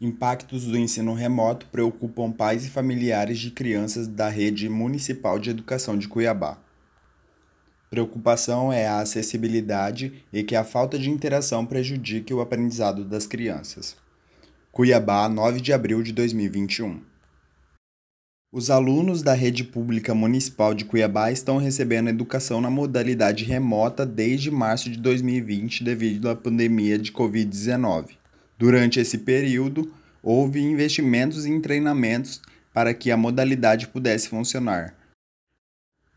Impactos do ensino remoto preocupam pais e familiares de crianças da Rede Municipal de Educação de Cuiabá. Preocupação é a acessibilidade e que a falta de interação prejudique o aprendizado das crianças. Cuiabá, 9 de abril de 2021. Os alunos da rede pública municipal de Cuiabá estão recebendo educação na modalidade remota desde março de 2020 devido à pandemia de Covid-19. Durante esse período, houve investimentos em treinamentos para que a modalidade pudesse funcionar.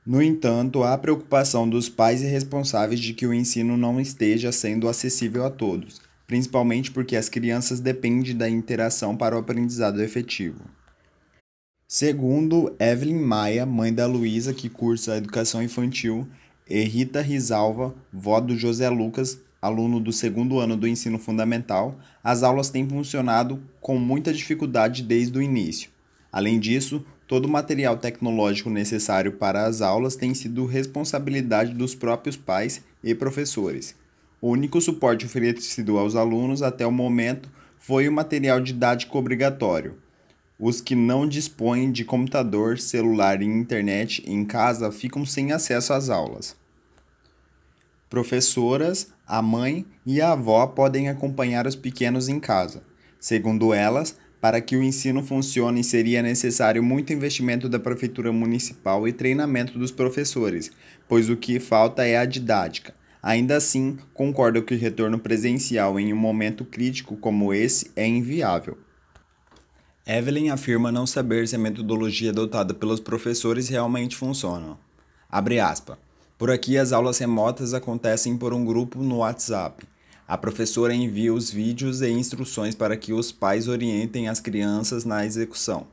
No entanto, há preocupação dos pais e responsáveis de que o ensino não esteja sendo acessível a todos, principalmente porque as crianças dependem da interação para o aprendizado efetivo. Segundo Evelyn Maia, mãe da Luísa, que cursa a educação infantil, e Rita Risalva, vó do José Lucas, aluno do segundo ano do ensino fundamental, as aulas têm funcionado com muita dificuldade desde o início. Além disso, todo o material tecnológico necessário para as aulas tem sido responsabilidade dos próprios pais e professores. O único suporte oferecido aos alunos até o momento foi o material didático obrigatório. Os que não dispõem de computador, celular e internet em casa ficam sem acesso às aulas. Professoras, a mãe e a avó podem acompanhar os pequenos em casa. Segundo elas, para que o ensino funcione, seria necessário muito investimento da prefeitura municipal e treinamento dos professores, pois o que falta é a didática. Ainda assim, concordo que o retorno presencial em um momento crítico como esse é inviável. Evelyn afirma não saber se a metodologia adotada pelos professores realmente funciona. Abre aspas. Por aqui, as aulas remotas acontecem por um grupo no WhatsApp. A professora envia os vídeos e instruções para que os pais orientem as crianças na execução.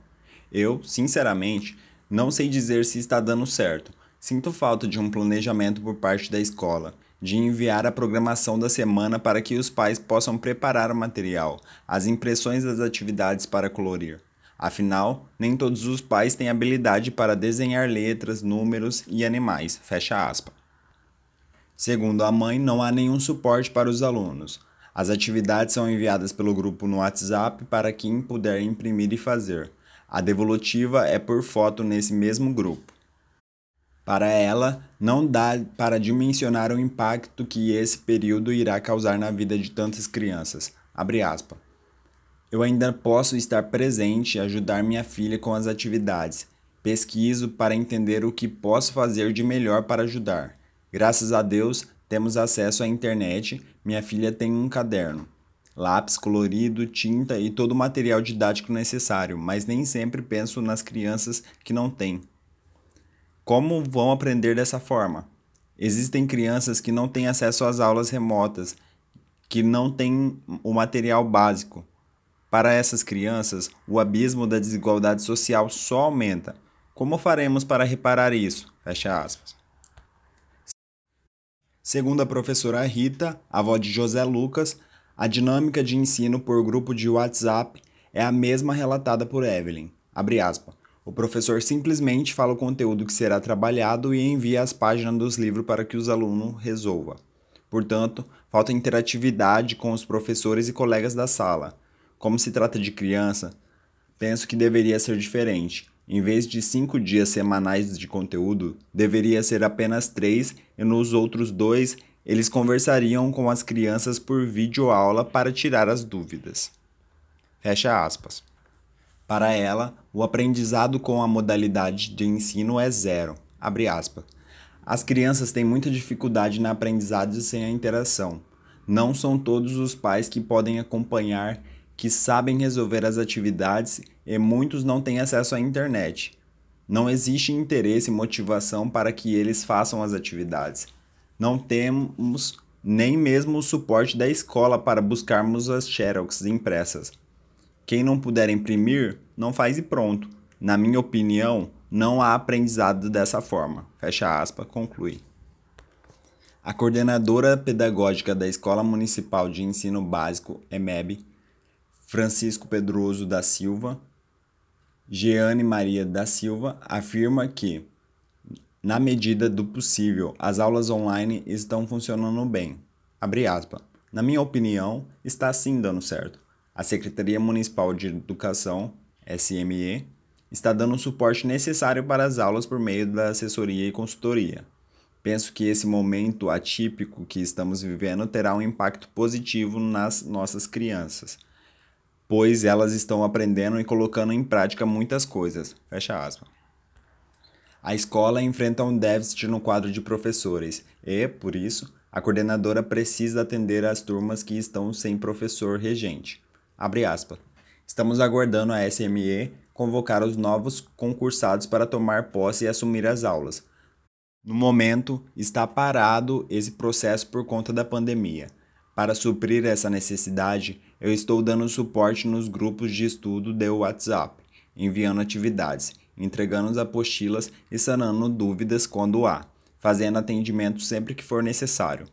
Eu, sinceramente, não sei dizer se está dando certo. Sinto falta de um planejamento por parte da escola, de enviar a programação da semana para que os pais possam preparar o material, as impressões das atividades para colorir. Afinal, nem todos os pais têm habilidade para desenhar letras, números e animais. Fecha aspas. Segundo a mãe, não há nenhum suporte para os alunos. As atividades são enviadas pelo grupo no WhatsApp para quem puder imprimir e fazer. A devolutiva é por foto nesse mesmo grupo. Para ela, não dá para dimensionar o impacto que esse período irá causar na vida de tantas crianças. Abre aspas. Eu ainda posso estar presente e ajudar minha filha com as atividades. Pesquiso para entender o que posso fazer de melhor para ajudar. Graças a Deus, temos acesso à internet. Minha filha tem um caderno, lápis colorido, tinta e todo o material didático necessário, mas nem sempre penso nas crianças que não têm. Como vão aprender dessa forma? Existem crianças que não têm acesso às aulas remotas, que não têm o material básico. Para essas crianças, o abismo da desigualdade social só aumenta. Como faremos para reparar isso? Fecha aspas. Segundo a professora Rita, avó de José Lucas, a dinâmica de ensino por grupo de WhatsApp é a mesma relatada por Evelyn. O professor simplesmente fala o conteúdo que será trabalhado e envia as páginas dos livros para que os alunos resolvam. Portanto, falta interatividade com os professores e colegas da sala. Como se trata de criança, penso que deveria ser diferente. Em vez de cinco dias semanais de conteúdo, deveria ser apenas três e nos outros dois eles conversariam com as crianças por videoaula para tirar as dúvidas. Fecha aspas. Para ela, o aprendizado com a modalidade de ensino é zero. Abre aspas. As crianças têm muita dificuldade na aprendizagem sem a interação. Não são todos os pais que podem acompanhar que sabem resolver as atividades e muitos não têm acesso à internet. Não existe interesse e motivação para que eles façam as atividades. Não temos nem mesmo o suporte da escola para buscarmos as xerox impressas. Quem não puder imprimir, não faz e pronto. Na minha opinião, não há aprendizado dessa forma. Fecha aspas, conclui. A coordenadora pedagógica da Escola Municipal de Ensino Básico, EMEB, Francisco Pedroso da Silva, Jeane Maria da Silva afirma que, na medida do possível, as aulas online estão funcionando bem. Na minha opinião, está sim dando certo. A Secretaria Municipal de Educação, SME, está dando o suporte necessário para as aulas por meio da assessoria e consultoria. Penso que esse momento atípico que estamos vivendo terá um impacto positivo nas nossas crianças, pois elas estão aprendendo e colocando em prática muitas coisas. Fecha aspas. A escola enfrenta um déficit no quadro de professores e, por isso, a coordenadora precisa atender as turmas que estão sem professor regente. Abre aspas. Estamos aguardando a SME convocar os novos concursados para tomar posse e assumir as aulas. No momento, está parado esse processo por conta da pandemia. Para suprir essa necessidade, eu estou dando suporte nos grupos de estudo do WhatsApp, enviando atividades entregando as apostilas e sanando dúvidas quando há, fazendo atendimento sempre que for necessário.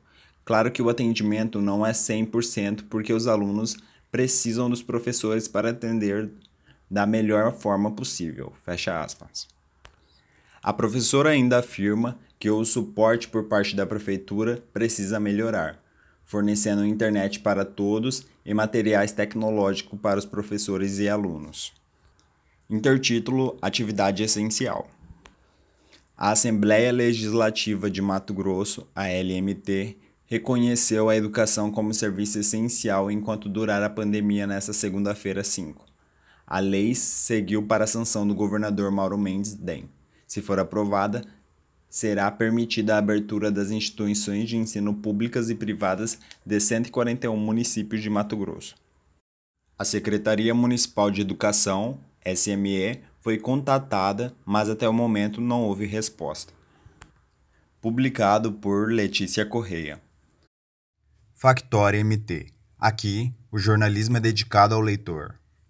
Claro que o atendimento não é 100% porque os alunos precisam dos professores para atender da melhor forma possível. Fecha aspas. A professora ainda afirma que o suporte por parte da prefeitura precisa melhorar, fornecendo internet para todos e materiais tecnológicos para os professores e alunos. Intertítulo Atividade Essencial. A Assembleia Legislativa de Mato Grosso, a LMT, reconheceu a educação como serviço essencial enquanto durar a pandemia nesta segunda-feira 5. A lei seguiu para a sanção do governador Mauro Mendes DEM. Se for aprovada, será permitida a abertura das instituições de ensino públicas e privadas de 141 municípios de Mato Grosso. A Secretaria Municipal de Educação, SME foi contatada, mas até o momento não houve resposta. Publicado por Letícia Correia. Factória MT. Aqui, o jornalismo é dedicado ao leitor.